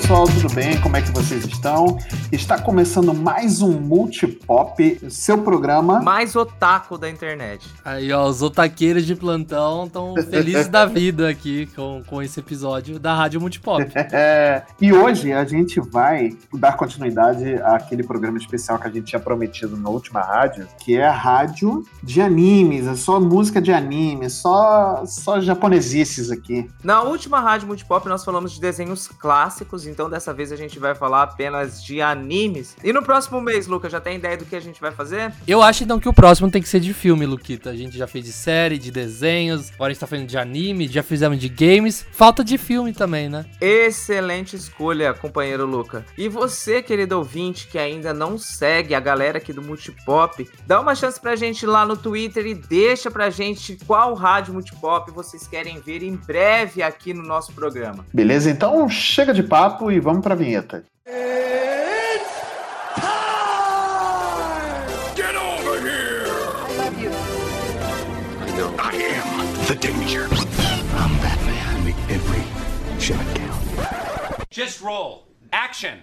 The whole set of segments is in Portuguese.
pessoal, tudo bem? Como é que vocês estão? Está começando mais um Multipop, seu programa. Mais otaku da internet. Aí, ó, os otaqueiros de plantão estão felizes da vida aqui com, com esse episódio da Rádio Multipop. É, e hoje a gente vai dar continuidade àquele programa especial que a gente tinha prometido na última rádio, que é a rádio de animes, é só música de anime, só, só japonesices aqui. Na última rádio Multipop nós falamos de desenhos clássicos, então dessa vez a gente vai falar apenas de animes. E no próximo mês, Lucas, já tem ideia do que a gente vai fazer? Eu acho então que o próximo tem que ser de filme, Luquita. A gente já fez de série, de desenhos, agora a gente tá fazendo de anime, já fizemos de games. Falta de filme também, né? Excelente escolha, companheiro Luca. E você, querido ouvinte, que ainda não segue a galera aqui do Multipop, dá uma chance pra gente lá no Twitter e deixa pra gente qual rádio Multipop vocês querem ver em breve aqui no nosso programa. Beleza? Então chega de papo e vamos pra vinheta. Get over here! I love you. I know. I am the danger. I'm Batman. Make every shot count. Just roll. Action.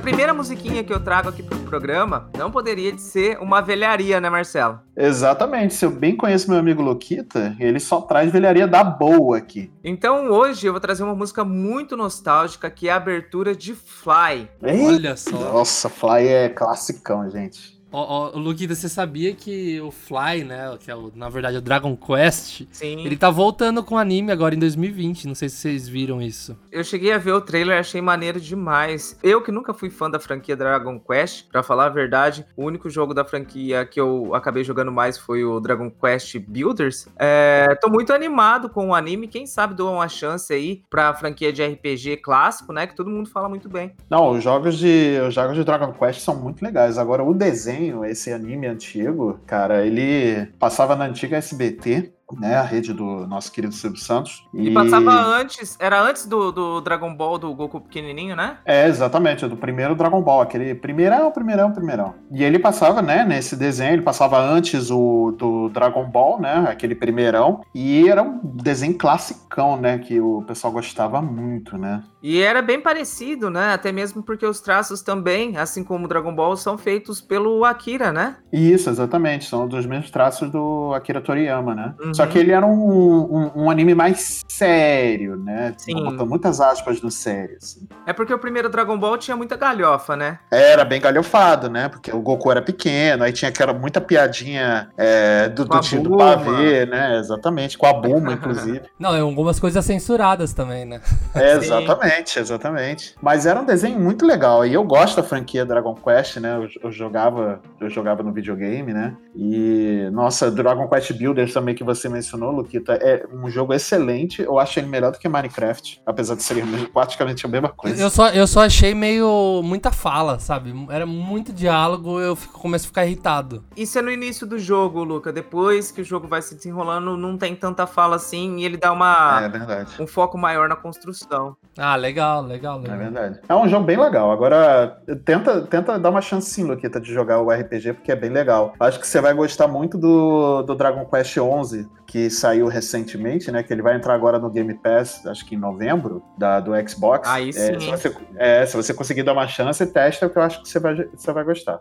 Primeira musiquinha que eu trago aqui pro programa não poderia ser uma velharia, né, Marcelo? Exatamente. Se eu bem conheço meu amigo Luquita, ele só traz velharia da boa aqui. Então hoje eu vou trazer uma música muito nostálgica que é a abertura de Fly. Olha só. Nossa, Fly é classicão, gente. Ó, ó, Luquita, você sabia que o Fly, né, que é o, na verdade o Dragon Quest, Sim. ele tá voltando com o anime agora em 2020. Não sei se vocês viram isso. Eu cheguei a ver o trailer, achei maneiro demais. Eu que nunca fui fã da franquia Dragon Quest, pra falar a verdade, o único jogo da franquia que eu acabei jogando mais foi o Dragon Quest Builders. É, tô muito animado com o anime, quem sabe dou uma chance aí pra franquia de RPG clássico, né, que todo mundo fala muito bem. Não, os jogos de, os jogos de Dragon Quest são muito legais. Agora, o desenho, esse anime antigo, cara, ele passava na antiga SBT, né? A rede do nosso querido Silvio Santos. E, passava antes, era antes do, do Dragon Ball do Goku pequenininho, né? É, exatamente, do primeiro Dragon Ball, aquele primeirão, primeirão, primeirão. E ele passava, né, nesse desenho, ele passava antes o do Dragon Ball, né, aquele primeirão, e era um desenho classicão, né, que o pessoal gostava muito, né. E era bem parecido, né, até mesmo porque os traços também, assim como o Dragon Ball, são feitos pelo Akira, né? Isso, exatamente, são dos mesmos traços do Akira Toriyama, né. Uhum. Só que ele era um, um, um, anime mais sério, né? Sim. Botou muitas aspas no sério, assim. É porque o primeiro Dragon Ball tinha muita galhofa, né? Era bem galhofado, né? Porque o Goku era pequeno, aí tinha aquela muita piadinha é, do, do tio do pavê, né? Exatamente, com a Buma, inclusive. Não, é algumas coisas censuradas também, né? É, exatamente, exatamente. Mas era um desenho muito legal. E eu gosto da franquia Dragon Quest, né? Eu, eu jogava, eu jogava no videogame, né? E, nossa, Dragon Quest Builders também que você mencionou, Luquita, é um jogo excelente. Eu acho ele melhor do que Minecraft, apesar de ser praticamente a mesma coisa. Eu só, eu só achei meio muita fala, sabe? Era muito diálogo, eu fico, começo a ficar irritado. Isso é no início do jogo, Luca. Depois que o jogo vai se desenrolando, não tem tanta fala assim e ele dá uma É verdade. um foco maior na construção. Ah, legal, legal, legal. É verdade. É um jogo bem legal. Agora, tenta, tenta dar uma chance sim, Luquita, de jogar o RPG, porque é bem legal. Acho que você vai gostar muito do, do Dragon Quest 11, que saiu recentemente, né? Que ele vai entrar agora no Game Pass, acho que em novembro, da, do Xbox. Aí sim. É, se, você, é, se você conseguir dar uma chance, testa, que eu acho que você vai, você vai gostar.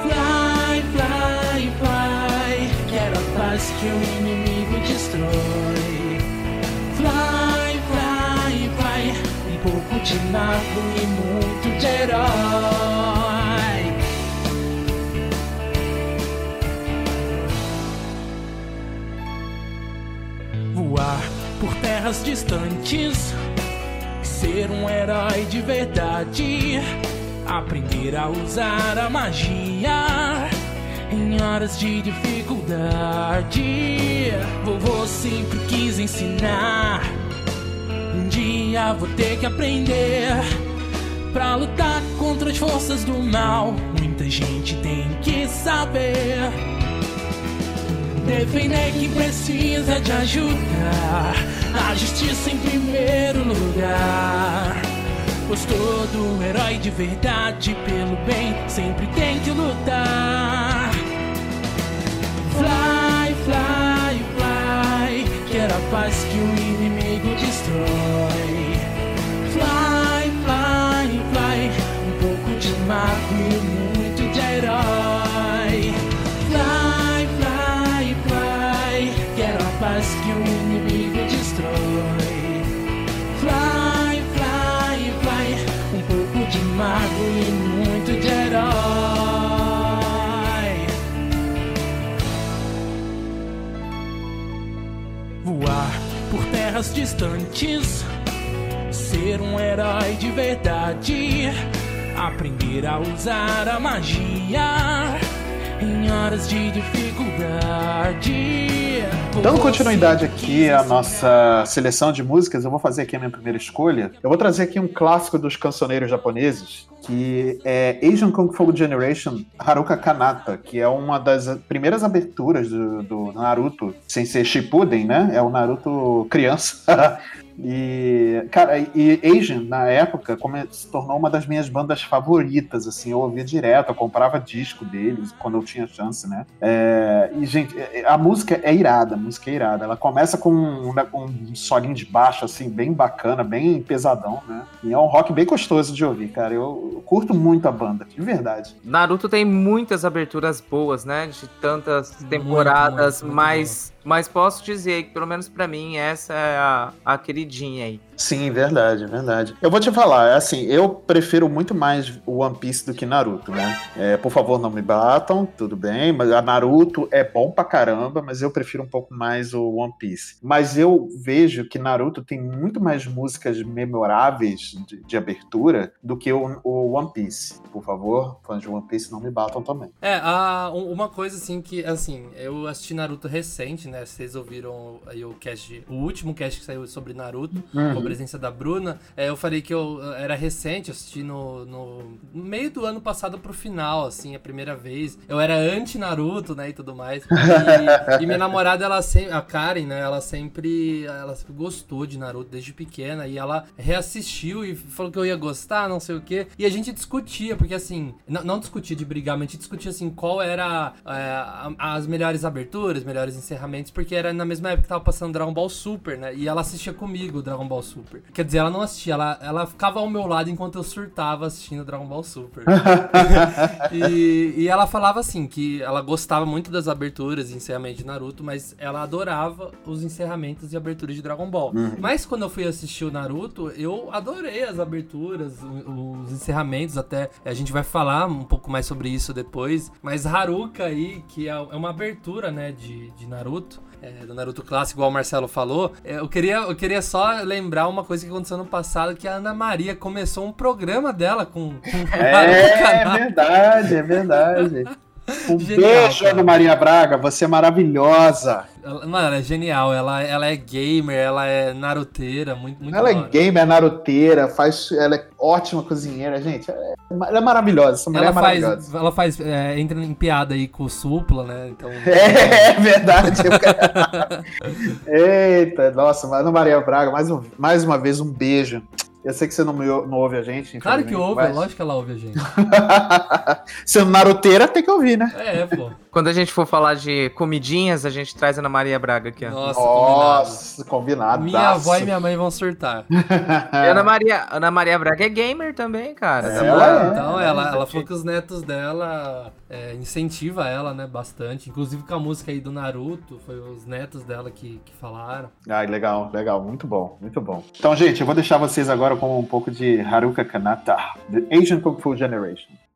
Fly, fly, fly, quero a paz que o inimigo destrói. De nada e muito de herói. Voar por terras distantes, ser um herói de verdade. Aprender a usar a magia em horas de dificuldade. Vovô sempre quis ensinar. Dia vou ter que aprender pra lutar contra as forças do mal. Muita gente tem que saber. Defender quem precisa de ajuda. A justiça em primeiro lugar. Pois todo herói de verdade pelo bem sempre tem que lutar. Fly, fly, fly. Quero a paz que o inimigo destrói. Mago e muito de herói. Fly, fly, fly. Quero a paz que o inimigo destrói. Fly, fly, fly. Um pouco de mago e muito de herói. Voar por terras distantes. Ser um herói de verdade. Aprender a usar a magia em horas de dificuldade. Dando continuidade aqui à nossa seleção de músicas, eu vou fazer aqui a minha primeira escolha. Eu vou trazer aqui um clássico dos cancioneiros japoneses, que é Asian Kung Fu Generation Haruka Kanata, que é uma das primeiras aberturas do, do Naruto, sem ser Shippuden, né? É o Naruto criança. E, cara, e Asian, na época, come- se tornou uma das minhas bandas favoritas, assim, eu ouvia direto, eu comprava disco deles quando eu tinha chance, né? É, e, gente, é- é- a música é irada, a música é irada. Ela começa com um, um solinho de baixo, assim, bem bacana, bem pesadão, né? E é um rock bem gostoso de ouvir, cara. Eu, eu curto muito a banda, de verdade. Naruto tem muitas aberturas boas, né? De tantas temporadas, muito, muito mas, mas posso dizer que, pelo menos pra mim, essa é a, a queridinha aí. Sim, verdade, verdade. Eu vou te falar, assim, eu prefiro muito mais o One Piece do que Naruto, né? É, por favor, não me batam, tudo bem, mas a Naruto é bom pra caramba, mas eu prefiro um pouco mais o One Piece. Mas eu vejo que Naruto tem muito mais músicas memoráveis de, de abertura do que o, o One Piece. Por favor, fãs de One Piece, não me batam também. É, a, um- uma coisa assim que, assim, eu assisti Naruto recente, né? Vocês ouviram aí o cast, o último cast que saiu sobre Naruto, Uhum. A presença da Bruna. É, eu falei que eu eu era recente, eu assisti no, no meio do ano passado pro final, assim, a primeira vez. Eu era anti-Naruto, né, e tudo mais. E, e minha namorada, ela sempre, a Karen, né, ela sempre, ela sempre gostou de Naruto desde pequena e ela reassistiu e falou que eu ia gostar, não sei o quê. E a gente discutia, porque assim, não, não discutia de brigar, mas a gente discutia assim, qual era é, as melhores aberturas, melhores encerramentos, porque era na mesma época que tava passando Dragon Ball Super, né? E ela assistia comigo Dragon Ball Super. Quer dizer, ela não assistia, ela, ela ficava ao meu lado enquanto eu surtava assistindo Dragon Ball Super. e, e ela falava assim, que ela gostava muito das aberturas e encerramentos de Naruto, mas ela adorava os encerramentos e aberturas de Dragon Ball. Mas quando eu fui assistir o Naruto, eu adorei as aberturas, os encerramentos, até a gente vai falar um pouco mais sobre isso depois. Mas Haruka aí, que é é uma abertura, né, de, de Naruto, é, do Naruto clássico, igual o Marcelo falou, é, eu, queria, eu queria só lembrar uma coisa que aconteceu no passado, que a Ana Maria começou um programa dela com, com É Kanata. verdade, é verdade. Um Genial, beijo, cara. Ana Maria Braga, você é maravilhosa. Ela- Mano, ela é genial. Ela, ela é gamer, ela é naruteira, muito, muito ela é gamer, é naruteira, faz, ela é ótima cozinheira, gente. é- ela é maravilhosa, essa mulher Ela é faz, maravilhosa. ela faz é, entra em piada aí com o Supla, né? Então. É, é verdade. Eita, nossa, Ana Maria Braga, mais, um- mais uma vez um beijo. Eu sei que você não, não ouve a gente. Claro que ouve, é mas- lógico que ela ouve a gente. Sendo naruteira, tem que ouvir, né? É, pô. Quando a gente for falar de comidinhas, a gente traz a Ana Maria Braga aqui, ó. Nossa, Nossa, combinado. Minha avó e minha mãe vão surtar. E Ana Maria, Ana Maria Braga é gamer também, cara. É, tá ela bom? é. Então, ela, ela falou que os netos dela é, incentiva ela, né, bastante. Inclusive com a música aí do Naruto, foi os netos dela que, que falaram. Ai, legal, legal, muito bom, muito bom. Então, gente, eu vou deixar vocês agora com um pouco de Haruka Kanata, The Asian Kung Fu Generation. "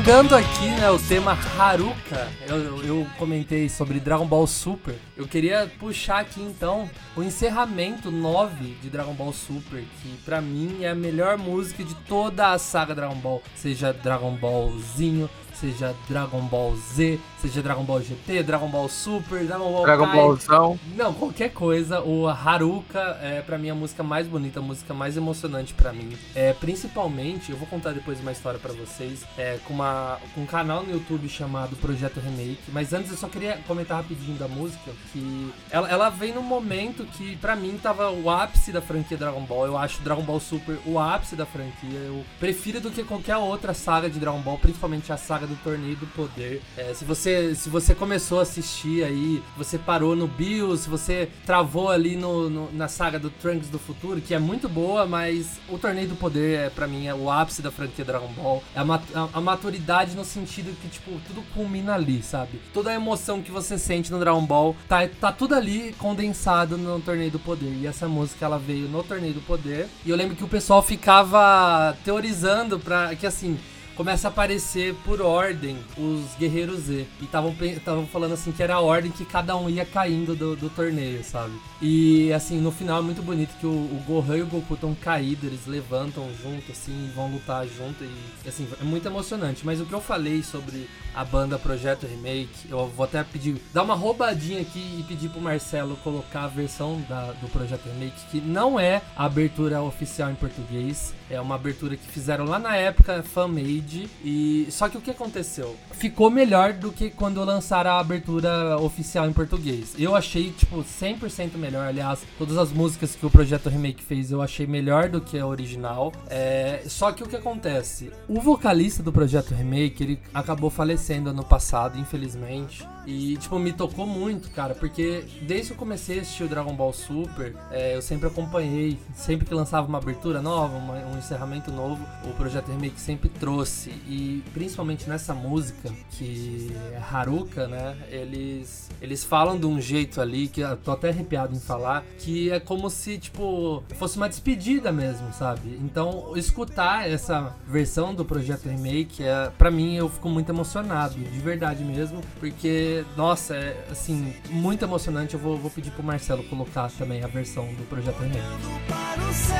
る Emendando aqui, né, o tema Haruka, eu, eu- comentei sobre Dragon Ball Super. Eu queria puxar aqui então o encerramento 9 de Dragon Ball Super, que pra mim é a melhor música de toda a saga Dragon Ball, seja Dragon Ballzinho, seja Dragon Ball Z, seja Dragon Ball GT, Dragon Ball Super, Dragon Ball Dragon Kai. Ballzão. Não, qualquer coisa, o Haruka é pra mim a música mais bonita, a música mais emocionante pra mim. É, principalmente, eu vou contar depois uma história pra vocês, é, com, uma, com um canal no YouTube chamado Projeto Remake. Mas antes eu só queria comentar rapidinho da música, que ela, ela vem num momento que pra mim tava o ápice da franquia Dragon Ball. Eu acho Dragon Ball Super o ápice da franquia. Eu prefiro do que qualquer outra saga de Dragon Ball, principalmente a saga do Torneio do Poder. É, se você se você começou a assistir aí, você parou no Bills, se você travou ali no, no- na saga do Trunks do Futuro, que é muito boa, mas o Torneio do Poder é para mim é o ápice da franquia Dragon Ball. É a, mat- a maturidade no sentido que tipo tudo culmina ali, sabe? Toda a emoção que você sente no Dragon Ball tá tá tudo ali condensado no Torneio do Poder. E essa música ela veio no Torneio do Poder. E eu lembro que o pessoal ficava teorizando para que assim começa a aparecer por ordem os Guerreiros Z. E estavam falando assim que era a ordem que cada um ia caindo do, do torneio, sabe? E assim, no final é muito bonito que o, o Gohan e o Goku estão caídos, eles levantam junto, assim, vão lutar junto. E assim, é muito emocionante. Mas o que eu falei sobre a banda Projeto Remake, eu vou até pedir, dar uma roubadinha aqui e pedir pro Marcelo colocar a versão da- do Projeto Remake, que não é a abertura oficial em português, é uma abertura que fizeram lá na época, fan-made, e só que o que aconteceu? Ficou melhor do que quando lançaram a abertura oficial em português. Eu achei, tipo, 100% melhor, aliás, todas as músicas que o Projeto Remake fez eu achei melhor do que a original, é... só que o que acontece? O vocalista do Projeto Remake, ele acabou falecendo ano passado, infelizmente, e, tipo, me tocou muito, cara, porque desde que eu comecei a assistir o Dragon Ball Super, é, eu sempre acompanhei, sempre que lançava uma abertura nova, uma- um encerramento novo, o Projeto Remake sempre trouxe. E principalmente nessa música, que é Haruka, né? Eles, eles falam de um jeito ali, que eu tô até arrepiado em falar, que é como se, tipo, fosse uma despedida mesmo, sabe? Então, escutar essa versão do Projeto Remake, é, para mim, eu fico muito emocionado, de verdade mesmo, porque, nossa, é assim, muito emocionante. Eu vou, vou pedir pro Marcelo colocar também a versão do Projeto Remake. para o céu.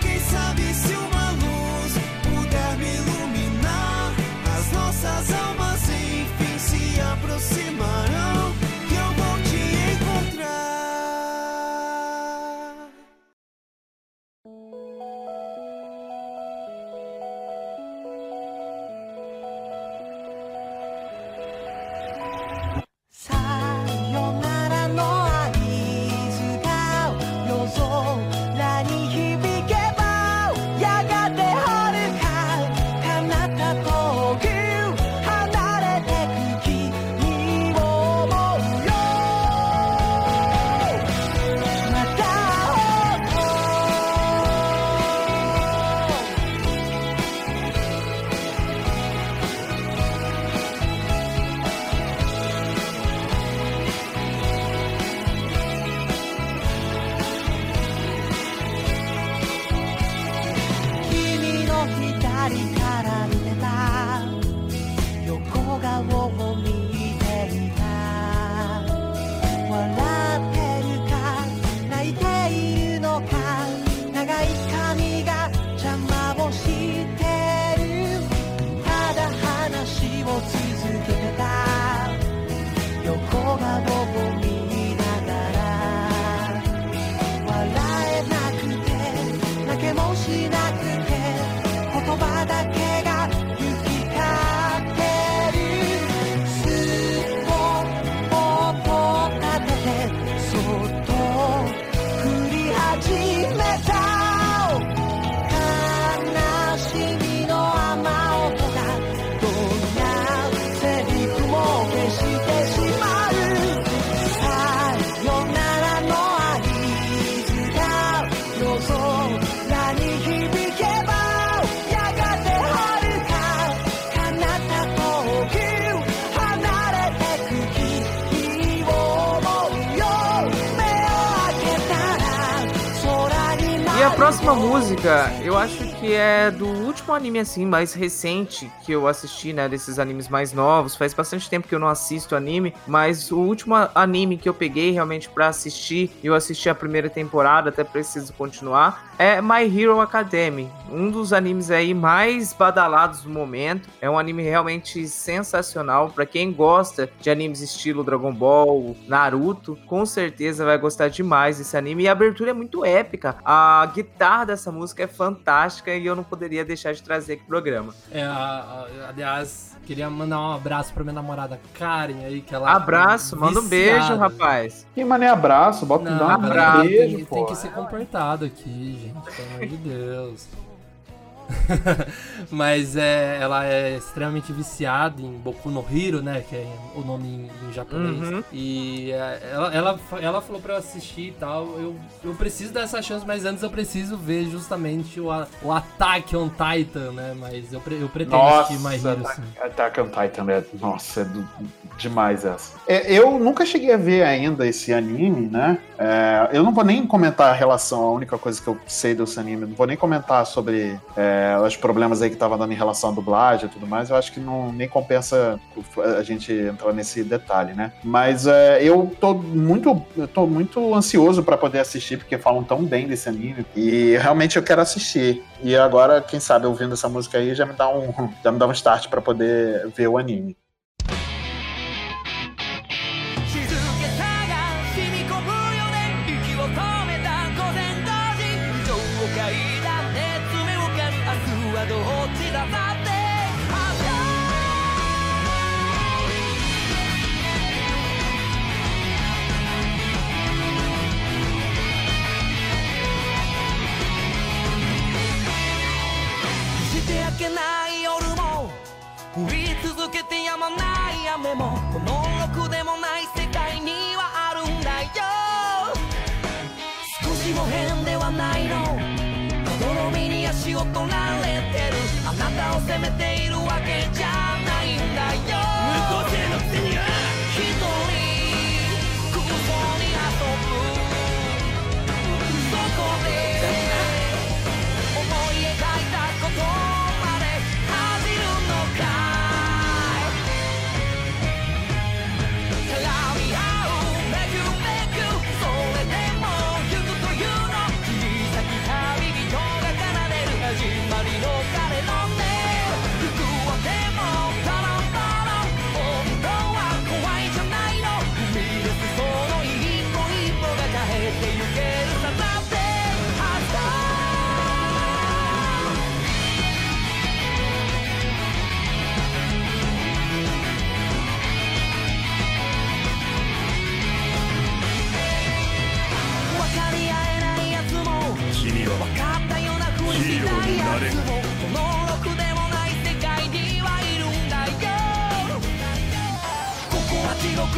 Quem sabe se uma luz puder me iluminar, as nossas almas enfim se aproximarão. Próxima música, eu acho que é do último anime assim mais recente que eu assisti, né, desses animes mais novos. Faz bastante tempo que eu não assisto anime, mas o último anime que eu peguei realmente para assistir, eu assisti a primeira temporada, até preciso continuar, é My Hero Academy, um dos animes aí mais badalados do momento. É um anime realmente sensacional para quem gosta de animes estilo Dragon Ball, Naruto, com certeza vai gostar demais desse anime e a abertura é muito épica. A guitarra dessa música é fantástica e eu não poderia deixar de trazer aqui pro programa. É, a, a, aliás, queria mandar um abraço pra minha namorada Karen aí, que ela. Abraço, manda um beijo, rapaz. Que mané abraço, bota Não, um abraço, beijo, tem, pô. tem que ser comportado aqui, gente, pelo amor de Deus. Mas é, ela é extremamente viciada em Boku no Hero, né? Que é o nome em, em japonês. Uhum. E é, ela, ela, ela falou pra eu assistir e tal. Eu, eu preciso dessa chance, mas antes eu preciso ver justamente o, o Attack on Titan, né? Mas eu, pre- eu pretendo Nossa, assistir My Hero, Attack, sim. Attack on Titan é, nossa, é do- demais essa. É, eu nunca cheguei a ver ainda esse anime, né? É, eu não vou nem comentar a relação, a única coisa que eu sei desse anime, não vou nem comentar sobre é, os problemas aí que tava dando em relação à dublagem e tudo mais, eu acho que não, nem compensa a gente entrar nesse detalhe, né? Mas é, eu tô muito, eu tô muito ansioso pra poder assistir, porque falam tão bem desse anime, e realmente eu quero assistir. E agora, quem sabe, ouvindo essa música aí, já me dá um, já me dá um start pra poder ver o anime. 雨もこのろくでもない世界にはあるんだよ。少しも変ではないの。泥みに足を取られてる。あなたを責めているわけじゃないんだよ。無個性のくせには一人空想に遊ぶ。そこで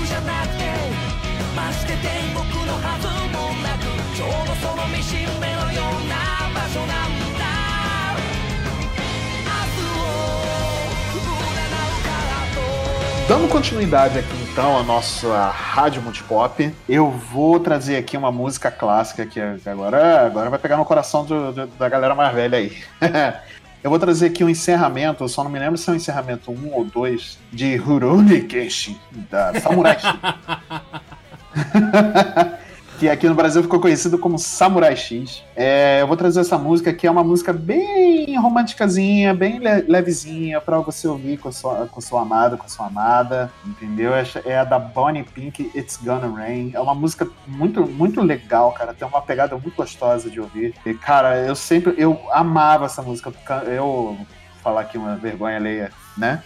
じゃなくてまして天国のはずもなくちょうどその見しめのような Dando continuidade aqui então à nossa rádio multipop, eu vou trazer aqui uma música clássica que agora, agora vai pegar no coração do- do- da galera mais velha aí. Eu vou trazer aqui um encerramento, eu só não me lembro se é um encerramento 1 ou 2, de Rurouni Kenshin, da Samurai. que aqui no Brasil ficou conhecido como Samurai X. É, eu vou trazer essa música que é uma música bem românticazinha, bem le- levezinha para você ouvir com sua, com sua amada, com sua amada, entendeu? É, é a da Bonnie Pink, It's Gonna Rain. É uma música muito, muito legal, cara. Tem uma pegada muito gostosa de ouvir. E, cara, eu sempre, eu amava essa música. Eu falar aqui uma vergonha alheia, né?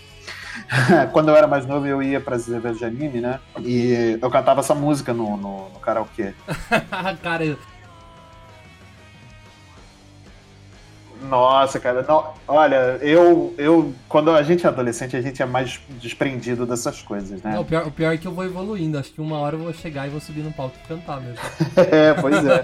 Quando eu era mais novo, eu ia para as eventos de anime, né? E eu cantava essa música no, no, no karaokê. Cara, Nossa, cara, não, olha, eu, eu, quando a gente é adolescente, a gente é mais desprendido dessas coisas, né? não, o, pior, o pior é que eu vou evoluindo. Acho que uma hora eu vou chegar e vou subir no palco e cantar mesmo. É, pois é.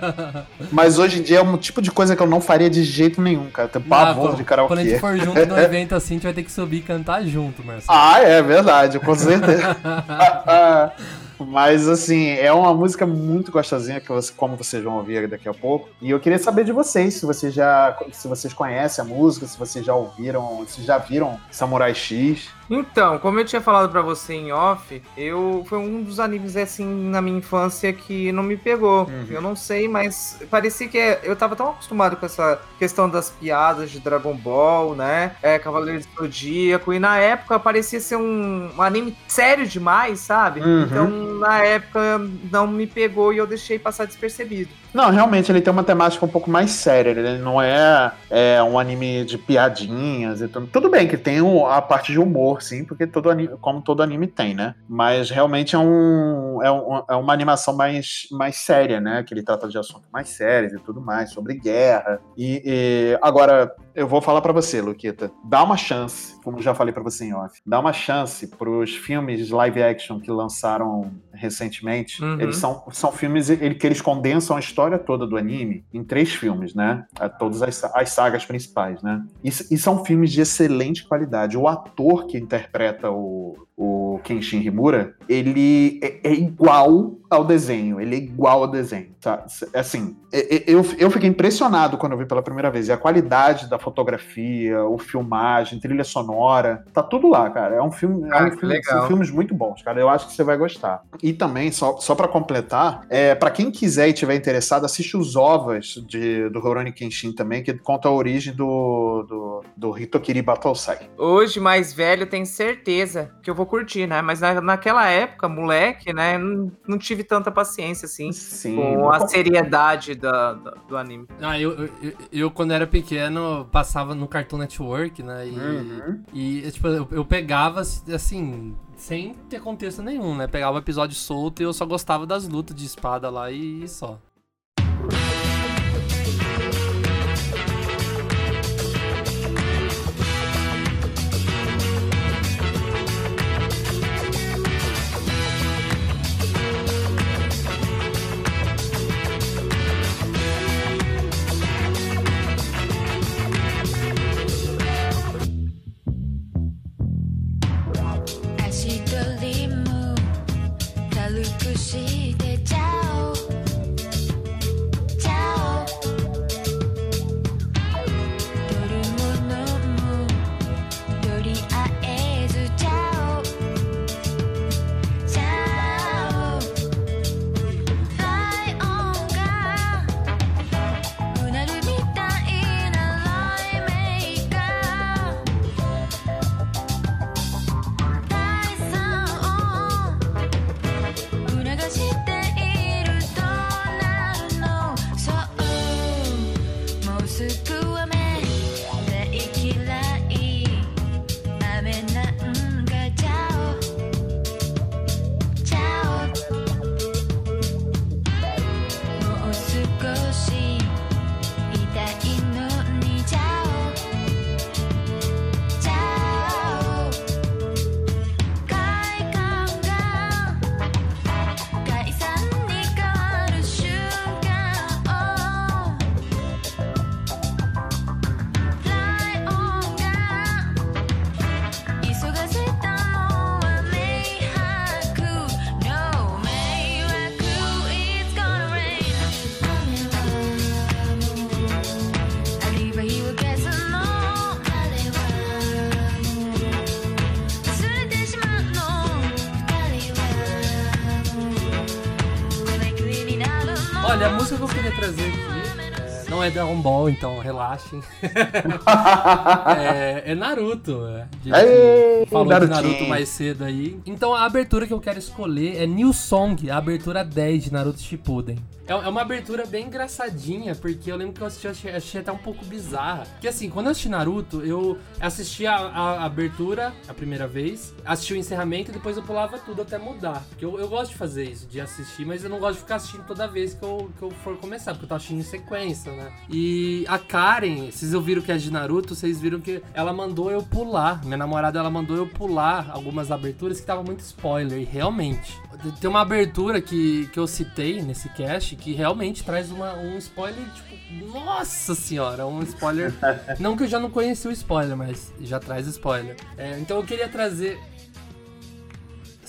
Mas hoje em dia é um tipo de coisa que eu não faria de jeito nenhum, cara. Tem pavor Ah, de Quando a gente karaokê. for junto no evento assim, a gente vai ter que subir e cantar junto, Marcelo. Ah, é verdade, com certeza. Mas assim, é uma música muito gostosinha, que você, como vocês vão ouvir daqui a pouco. E eu queria saber de vocês, se vocês já. Se vocês conhecem a música, se vocês já ouviram, se já viram Samurai X. Então, como eu tinha falado pra você em off, eu foi um dos animes assim na minha infância que não me pegou. Uhum. Eu não sei, mas parecia que é- eu tava tão acostumado com essa questão das piadas de Dragon Ball, né? É, Cavaleiros do Zodíaco, e na época parecia ser um, um anime sério demais, sabe? Uhum. Então, na época não me pegou e eu deixei passar despercebido. Não, realmente ele tem uma temática um pouco mais séria. Ele não é, é, um anime de piadinhas e tudo. Tudo bem que tem a parte de humor, sim, porque todo anime, como todo anime tem, né? Mas realmente é, um, é, um- é uma animação mais, mais séria, né? Que ele trata de assuntos mais sérios e tudo mais, sobre guerra. E, e- agora, eu vou falar pra você, Luquita. Dá uma chance, como já falei pra você em off, dá uma chance pros filmes live action que lançaram recentemente. Uhum. Eles são, são filmes ele- que eles condensam a história toda do anime em três filmes, né? A Todas as, as sagas principais, né? E, e são filmes de excelente qualidade. O ator que interpreta o, o Kenshin Himura, ele é, é igual ao desenho. Ele é igual ao desenho. Tá? Assim, é- é- eu, eu fiquei impressionado quando eu vi pela primeira vez. E a qualidade da fotografia, o filmagem, trilha sonora, tá tudo lá, cara. É um filme, é Ah, um que filme legal. são filmes muito bons, cara. Eu acho que você vai gostar. E também, só, só para completar, é, para quem quiser e tiver interessado, assiste os ovas de, do Rurouni Kenshin também, que conta a origem do, do, do Hitokiri Battlesai. Hoje, mais velho, tenho certeza que eu vou curtir, né? Mas na- naquela época, moleque, né? Não, não tive tanta paciência, assim, Sim. com a seriedade da, da- do anime. Ah, eu, eu, eu- quando era pequeno, passava no Cartoon Network, né? E, Uhum. e tipo, eu, eu pegava, assim, sem ter contexto nenhum, né? Pegava o episódio solto e eu só gostava das lutas de espada lá e só.「música que eu queria trazer aqui não é Dragon Ball, então relaxem. é, é Naruto. é. A Ei, falou Narutinho. de Naruto mais cedo aí. Então a abertura que eu quero escolher é New Song, a abertura 10 de Naruto Shippuden. É é uma abertura bem engraçadinha, porque eu lembro que eu assisti, achei, achei até um pouco bizarra. Que assim, quando eu assisti Naruto, eu assisti a, a abertura a primeira vez, assisti o encerramento e depois eu pulava tudo até mudar. Porque eu, eu gosto de fazer isso, de assistir, mas eu não gosto de ficar assistindo toda vez que eu, que eu for começar, porque eu tô assistindo em sequência, né? E a Karen, vocês ouviram que é de Naruto, vocês viram que ela mandou eu pular. Minha namorada, ela mandou eu pular algumas aberturas que tava muito spoiler, e realmente. Tem uma abertura que, que eu citei nesse cast que realmente traz uma, um spoiler, tipo, nossa senhora, um spoiler. não que eu já não conheci o spoiler, mas já traz spoiler. É, então eu queria trazer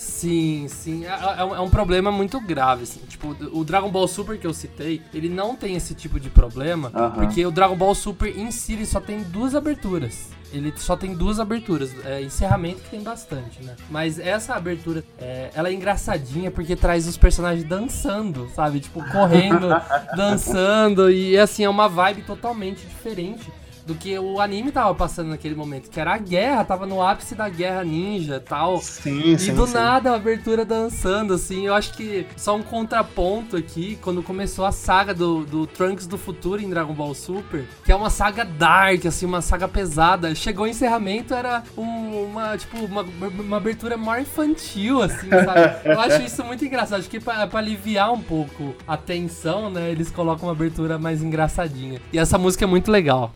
Sim, sim. É, é um, é um problema muito grave, assim. Tipo, o Dragon Ball Super que eu citei, ele não tem esse tipo de problema, Aham. porque o Dragon Ball Super em si só tem duas aberturas. Ele só tem duas aberturas. É, encerramento que tem bastante, né? Mas essa abertura, é, ela é engraçadinha porque traz os personagens dançando, sabe? Tipo, correndo, dançando. E assim, é uma vibe totalmente diferente do que o anime tava passando naquele momento. Que era a guerra, tava no ápice da guerra ninja e tal. Sim, E sim. do sim. nada a abertura dançando, assim. Eu acho que só um contraponto aqui, quando começou a saga do, do Trunks do futuro em Dragon Ball Super, que é uma saga dark, assim, uma saga pesada. Chegou o encerramento, era um- uma, tipo, uma, uma abertura maior infantil, assim, sabe? Eu acho isso muito engraçado. Acho que pra, pra aliviar um pouco a tensão, né, eles colocam uma abertura mais engraçadinha. E essa música é muito legal.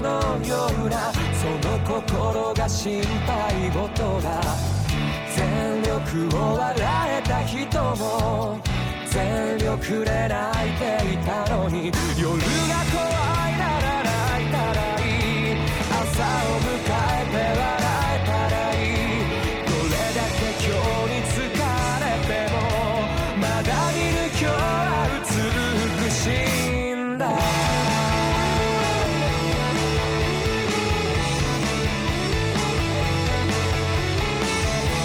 のようなその心が心配事だ全力を笑えた人も全力で泣いていたのに夜が怖いなら泣いたらいい。朝を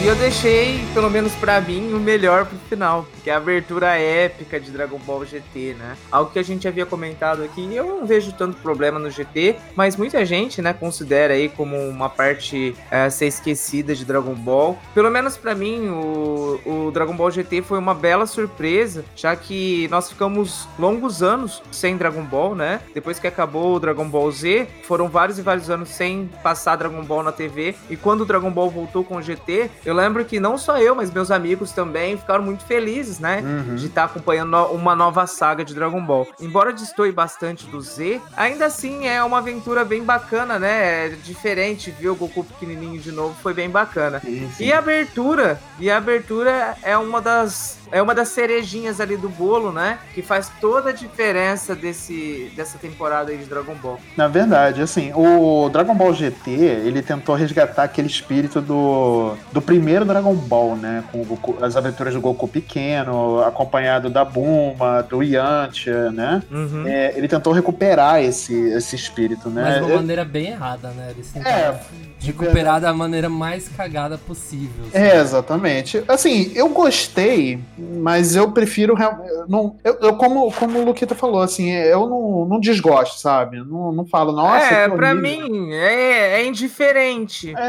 E eu deixei, pelo menos pra mim, o melhor pro final, que é a abertura épica de Dragon Ball GT, né? Algo que a gente havia comentado aqui, eu não vejo tanto problema no GT, mas muita gente, né, considera aí como uma parte é, a ser esquecida de Dragon Ball. Pelo menos pra mim, o, o Dragon Ball GT foi uma bela surpresa, já que nós ficamos longos anos sem Dragon Ball, né? Depois que acabou o Dragon Ball Z, foram vários e vários anos sem passar Dragon Ball na TV, e quando o Dragon Ball voltou com o GT, eu lembro que não só eu, mas meus amigos também ficaram muito felizes, né? Uhum. De estar acompanhando no- uma nova saga de Dragon Ball. Embora destoie bastante do Z, ainda assim é uma aventura bem bacana, né? É diferente ver o Goku pequenininho de novo, foi bem bacana. Sim, sim. E a abertura, e a abertura é uma das é uma das cerejinhas ali do bolo, né? Que faz toda a diferença desse dessa temporada aí de Dragon Ball. Na verdade, assim, o Dragon Ball GT, ele tentou resgatar aquele espírito do, do primeiro Dragon Ball, né? Com o Goku- as aventuras do Goku pequeno, acompanhado da Bulma, do Yantia, né? Uhum. É, ele tentou recuperar esse, esse espírito, né? Mas de uma maneira bem errada, né? Eles É, tentaram recuperar da maneira mais cagada possível. assim. É, exatamente. Assim, eu gostei, mas eu prefiro. Não, eu, eu- como, como o Luquita falou, assim, eu não, não desgosto, sabe? Não, não falo, nossa. é, horrível. mim é, é indiferente. né?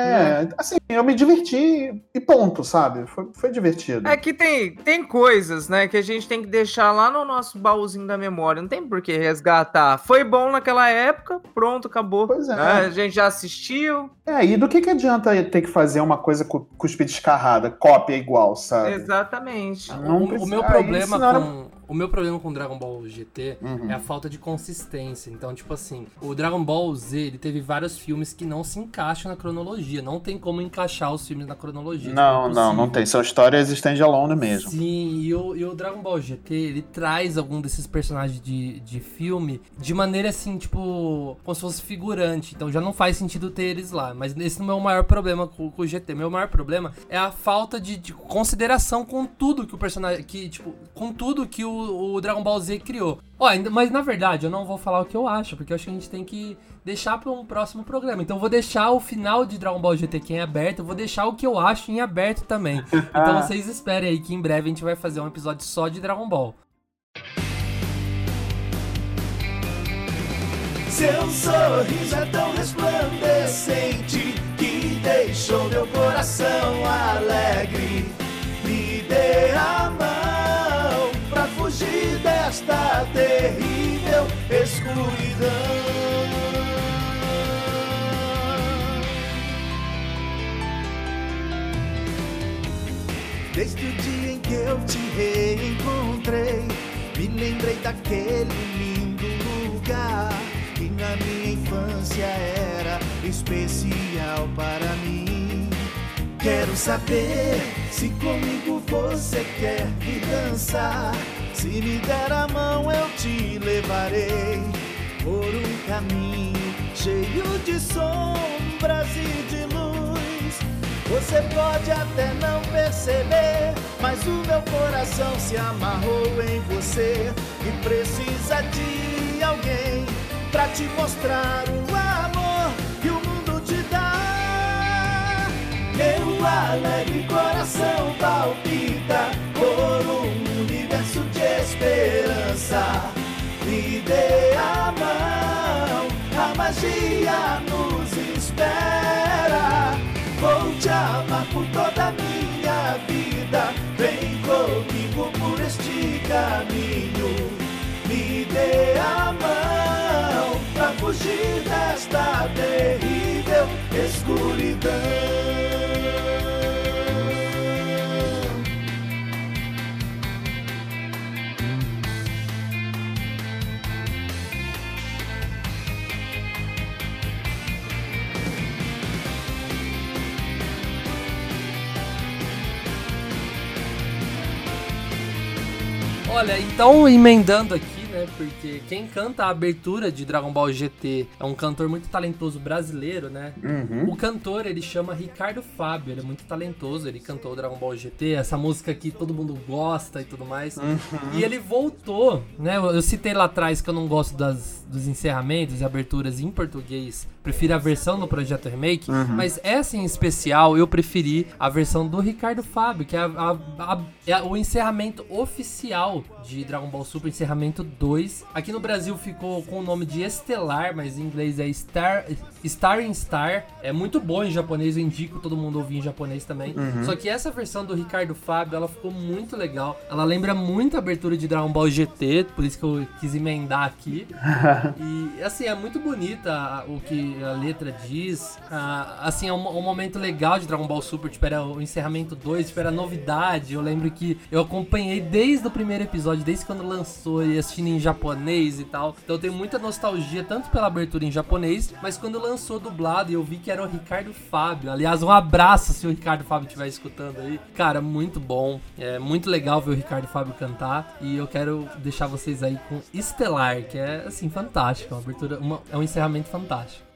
É, assim, eu me diverti e ponto, sabe? Foi, foi divertido. É que tem, tem coisas, né, que a gente tem que deixar lá no nosso baúzinho da memória. Não tem por que resgatar. Foi bom naquela época, pronto, acabou. Pois é. né? A gente já assistiu. É, e do que, que adianta ter que fazer uma coisa cu- cuspida escarrada, cópia igual, sabe? Exatamente. Não o, o meu problema era- com, O meu problema com Dragon Ball GT Uhum. é a falta de consistência. Então, tipo assim, o Dragon Ball Z, ele teve vários filmes que não se encaixam na cronologia. Não tem como encaixar os filmes na cronologia. Não, Tipo, é não, não tem. São histórias standalone mesmo. Sim, e o, e o Dragon Ball GT, ele traz algum desses personagens de, de filme de maneira assim, tipo, como se fosse figurante. Então já não faz sentido ter eles lá. Mas esse não é o maior problema com, com o GT. Meu maior problema é a falta de, de consideração com tudo que o personagem. Que, tipo, com tudo que o, o Dragon Ball Z criou. Ó, mas na verdade, eu não vou falar o que eu acho, porque eu acho que a gente tem que deixar para um próximo programa. Então eu vou deixar o final de Dragon Ball GT aqui em aberto, eu vou deixar o que eu acho em aberto também. Então vocês esperem aí que em breve a gente vai fazer um episódio só de Dragon Ball. Seu sorriso é tão resplandecente que deixou meu coração alegre. Me dê a mão pra fugir desta terrível escuridão. Desde o dia em que eu te reencontrei, me lembrei daquele lindo lugar que na minha infância era especial para mim. Quero saber se comigo você quer vir dançar. Se me der a mão, eu te levarei por um caminho cheio de sombras e de luz. Você pode até não perceber, mas o meu coração se amarrou em você e precisa de alguém pra te mostrar o amor que o mundo te dá. Meu alegre coração palpita esperança. Me dê a mão, a magia nos espera. Vou te amar por toda a minha vida. Vem comigo por este caminho. Me dê a mão pra fugir desta terrível escuridão. Olha, então emendando aqui, né? Porque quem canta a abertura de Dragon Ball GT é um cantor muito talentoso brasileiro, né? Uhum. O cantor, ele chama Ricardo Fábio, ele é muito talentoso, ele cantou Dragon Ball GT, essa música que todo mundo gosta e tudo mais. E ele voltou, né? Eu eu citei lá atrás que eu não gosto das, dos encerramentos e aberturas em português, prefiro a versão no Projeto Remake, mas essa em especial eu preferi a versão do Ricardo Fábio, que é, a- a- é o encerramento oficial de Dragon Ball Super, encerramento 2. Aqui no Brasil ficou com o nome de Estelar, mas em inglês é Star, Star in Star. É muito bom em japonês, eu indico todo mundo ouvir em japonês também. Só que essa versão do Ricardo Fábio, ela ficou muito legal. Ela lembra muito a abertura de Dragon Ball GT, por isso que eu quis emendar aqui. E assim, é muito bonita o que a letra diz. Ah, assim, é um, um momento legal de Dragon Ball Super, tipo, era o encerramento 2, tipo, era novidade. Eu lembro que eu acompanhei desde o primeiro episódio, desde quando lançou e assistindo em japonês e tal. Então eu tenho muita nostalgia, tanto pela abertura em japonês, mas quando lançou dublado e eu vi que era o Ricardo Fábio. Aliás, um abraço se o Ricardo Fábio estiver escutando aí. Cara, muito bom. É muito legal ver o Ricardo Fábio cantar. E eu quero deixar vocês aí com Estelar, que é assim, fantástico. É uma abertura, uma- é um encerramento fantástico.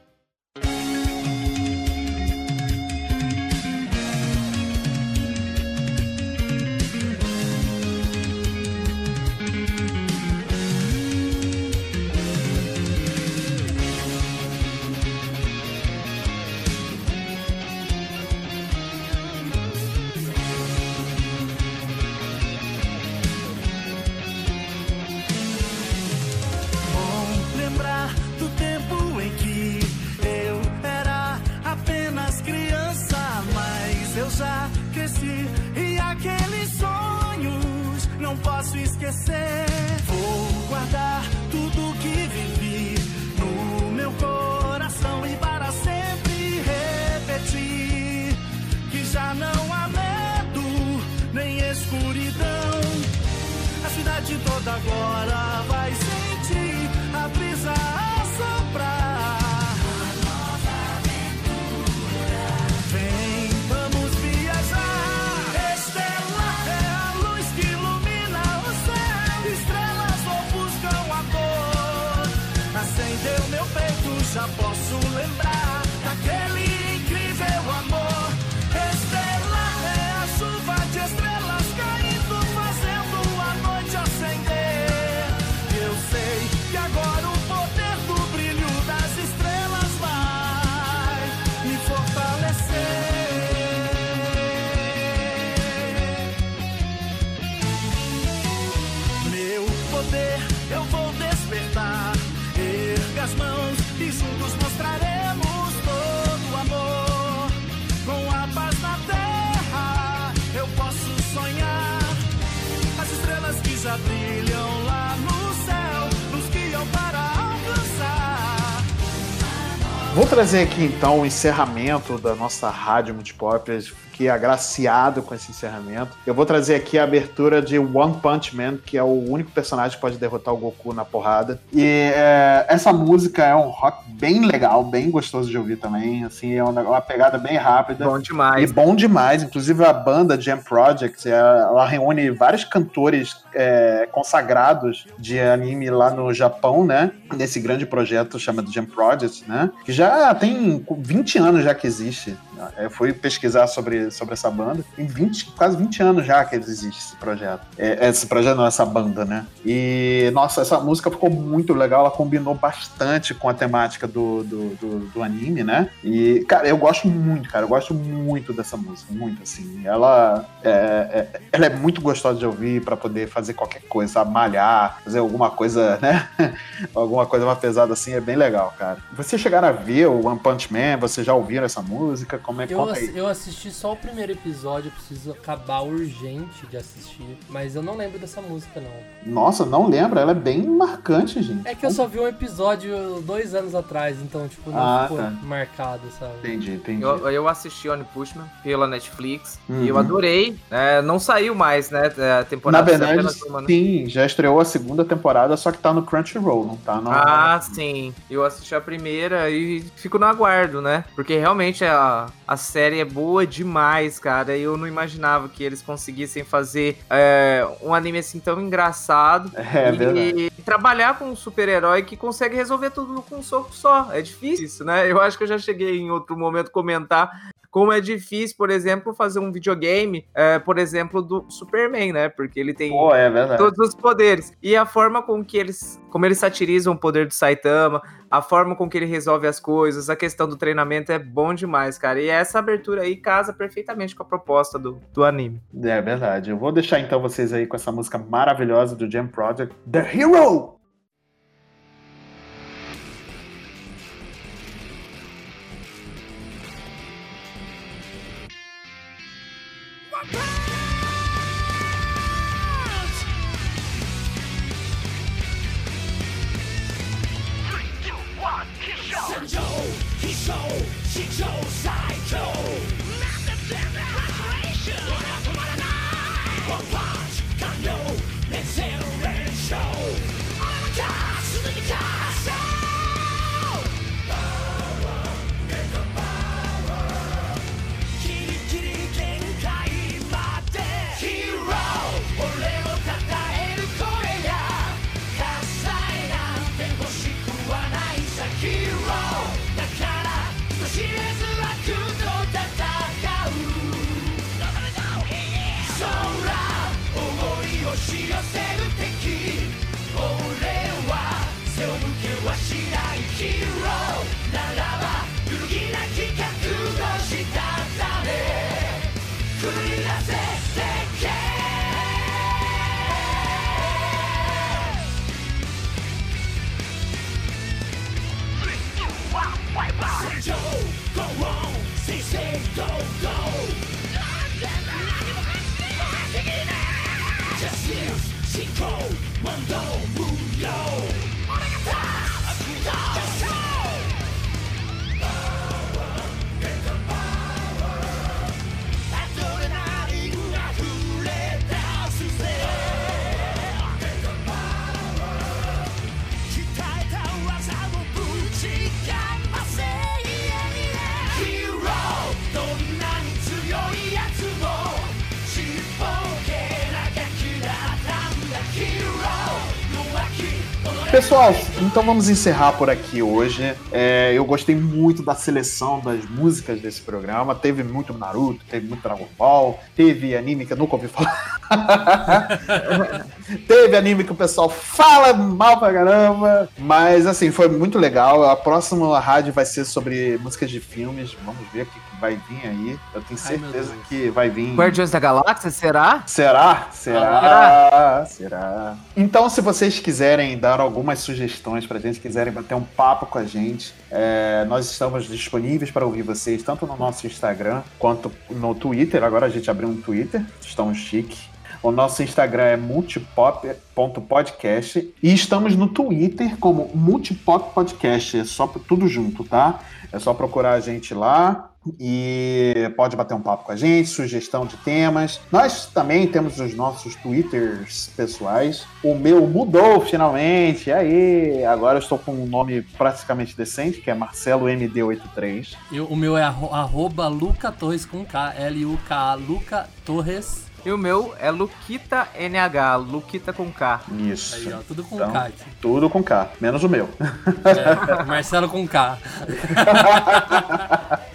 poder eu vou despertar. Erga as mãos e juntos mostraremos todo o amor. Com a paz na terra eu posso sonhar. As estrelas que já brilham lá no céu nos guiam para alcançar. Vou trazer aqui então o encerramento da nossa rádio Multipop Fiquei agraciado com esse encerramento. Eu vou trazer aqui a abertura de One Punch Man, que é o único personagem que pode derrotar o Goku na porrada. E é, essa música é um rock bem legal, bem gostoso de ouvir também. Assim, é uma, uma pegada bem rápida. Bom E demais. bom demais, inclusive a banda Jam Project, é, ela reúne vários cantores é, consagrados de anime lá no Japão, né? Nesse grande projeto chamado Jam Project, né? Que já tem 20 anos já que existe. Eu fui pesquisar sobre, sobre essa banda. Tem 20, quase 20 anos já que existe esse projeto. É, esse projeto não, essa banda, né? E, nossa, essa música ficou muito legal. Ela combinou bastante com a temática do, do, do, do anime, né? E, cara, eu gosto muito, cara. Eu gosto muito dessa música. Muito, assim. Ela é, é- ela é muito gostosa de ouvir pra poder fazer qualquer coisa, sabe? Malhar, fazer alguma coisa, né? alguma coisa mais pesada assim. É bem legal, cara. Vocês chegaram a ver o One Punch Man? Vocês já ouviram essa música? Como é que Eu, ass- eu assisti só o primeiro episódio, eu preciso acabar urgente de assistir. Mas eu não lembro dessa música, não. Nossa, não lembro. Ela é bem marcante, gente. É que eu só vi um episódio dois anos atrás, então, tipo, não Ah, ficou tá. marcado, sabe? Entendi, entendi. Eu, eu assisti One Pushman pela Netflix Uhum. e eu adorei. É, não saiu mais, né? A Na temporada saiu verdade, uma, né? sim, já estreou a segunda temporada, só que tá no Crunchyroll, não tá no. Ah, sim. Eu assisti a primeira e fico no aguardo, né? Porque realmente a, a série é boa demais, cara. E eu não imaginava que eles conseguissem fazer é, um anime assim tão engraçado. É, e verdade. trabalhar com um super-herói que consegue resolver tudo com um soco só. É difícil isso, né? Eu acho que eu já cheguei em outro momento comentar como é difícil, por exemplo, fazer um videogame, é, por exemplo, do Superman, né? Porque ele tem Pô, é todos os poderes. E a forma com que eles, como eles satirizam o poder do Saitama, a forma com que ele resolve as coisas, a questão do treinamento é bom demais, cara. E essa abertura aí casa perfeitamente com a proposta do, do anime. É verdade. Eu vou deixar então vocês aí com essa música maravilhosa do Jam Project, The Hero! Joseph. Pessoal, então vamos encerrar por aqui hoje. É, eu gostei muito da seleção das músicas desse programa. Teve muito Naruto, teve muito Dragon Ball, teve anime que eu nunca ouvi falar. teve anime que o pessoal fala mal pra caramba. Mas assim, foi muito legal. A próxima rádio vai ser sobre músicas de filmes. Vamos ver o que vai vir aí. Eu tenho Ai, certeza Deus. que vai vir. Guardiões da Galáxia, será? Será? Será? Será? Então, se vocês quiserem dar algumas sugestões pra gente, quiserem bater um papo com a gente, é, nós estamos disponíveis para ouvir vocês, tanto no nosso Instagram quanto no Twitter. Agora a gente abriu um Twitter, estamos chique. O nosso Instagram é multipop.podcast e estamos no Twitter como Multipop Podcast. É só tudo junto, tá? É só procurar a gente lá e pode bater um papo com a gente, sugestão de temas. Nós também temos os nossos Twitters pessoais. O meu mudou finalmente. E aí, agora eu estou com um nome praticamente decente, que é Marcelo MD83. Eu- o meu é arro- arroba Luca Torres com K, L-U-K, Luca Torres. E o meu é Luquita NH, Luquita com K. Isso. Aí, ó, tudo com Então, K. aqui. Tudo com K, menos o meu. É, Marcelo com K.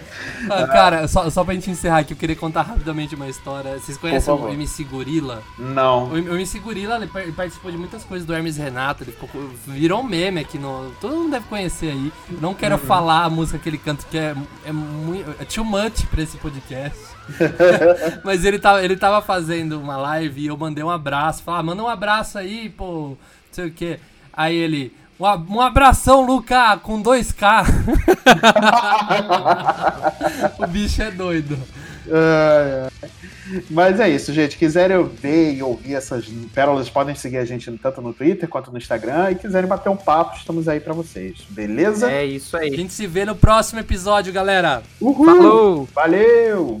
Ah, Cara, só, só pra gente encerrar aqui, eu queria contar rapidamente uma história. Vocês conhecem o. MC Gorila? Não. O, o MC Gorila ele, par- ele participou de muitas coisas do Hermes Renato, ele ficou, virou um meme aqui no. Todo mundo deve conhecer aí. Não quero falar a música que ele canta, que é, é muito. É too much pra esse podcast. Mas ele tava, ele tava fazendo uma live e eu mandei um abraço. Falei, ah, manda um abraço aí, pô, não sei o quê. Aí ele. Um a- abração, Luca, com 2K. o bicho é doido. Ai, ai. Mas é isso, gente. Quiserem ver e ouvir essas pérolas, podem seguir a gente tanto no Twitter quanto no Instagram. E quiserem bater um papo, estamos aí pra vocês. Beleza? É isso A aí. gente se vê no próximo episódio, galera. Uhul! Falou! Valeu!